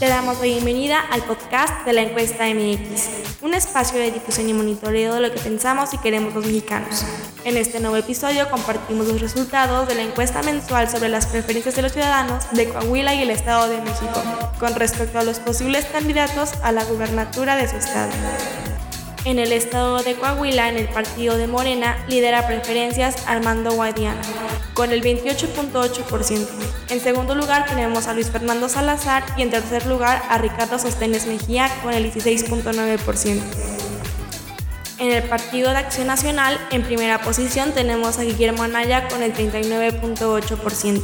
la bienvenida al podcast de la encuesta MX, un espacio de difusión y monitoreo de lo que pensamos y queremos los mexicanos. En este nuevo episodio compartimos los resultados de la encuesta mensual sobre las preferencias de los ciudadanos de Coahuila y el Estado de México con respecto a los posibles candidatos a la gubernatura de su estado. En el estado de Coahuila, en el partido de Morena, lidera preferencias Armando Guadiana, con el 28.8%. En segundo lugar tenemos a Luis Fernando Salazar y en tercer lugar a Ricardo Sostenes Mejía con el 16.9%. En el Partido de Acción Nacional, en primera posición tenemos a Guillermo Anaya con el 39.8%.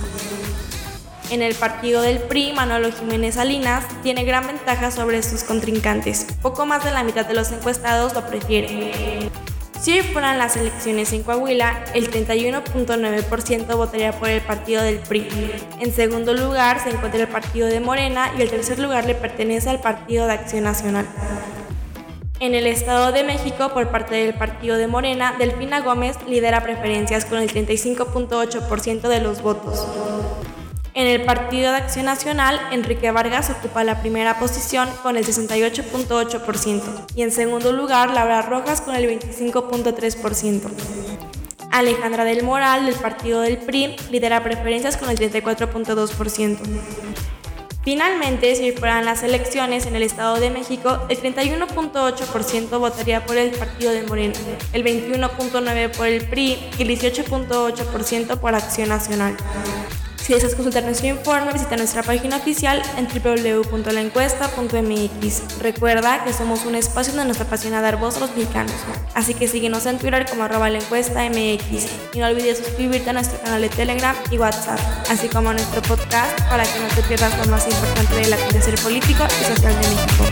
En el partido del PRI, Manolo Jiménez Salinas tiene gran ventaja sobre sus contrincantes. Poco más de la mitad de los encuestados lo prefieren. Si hoy fueran las elecciones en Coahuila, el 31.9% votaría por el partido del PRI. En segundo lugar se encuentra el partido de Morena y el tercer lugar le pertenece al Partido de Acción Nacional. En el Estado de México, por parte del partido de Morena, Delfina Gómez lidera preferencias con el 35.8% de los votos. En el Partido de Acción Nacional, Enrique Vargas ocupa la primera posición con el 68.8% y en segundo lugar Laura Rojas con el 25.3%. Alejandra del Moral del Partido del PRI lidera preferencias con el 34.2%. Finalmente, si fueran las elecciones en el Estado de México, el 31.8% votaría por el partido de Morena, el 21.9% por el PRI y el 18.8% por Acción Nacional. Si deseas consultar nuestro informe, visita nuestra página oficial en www.laencuesta.mx. Recuerda que somos un espacio donde nos apasiona dar voz a los mexicanos, así que síguenos en Twitter como arroba la encuesta MX y no olvides suscribirte a nuestro canal de Telegram y WhatsApp, así como a nuestro podcast para que no te pierdas lo más importante del acontecer político y social de México.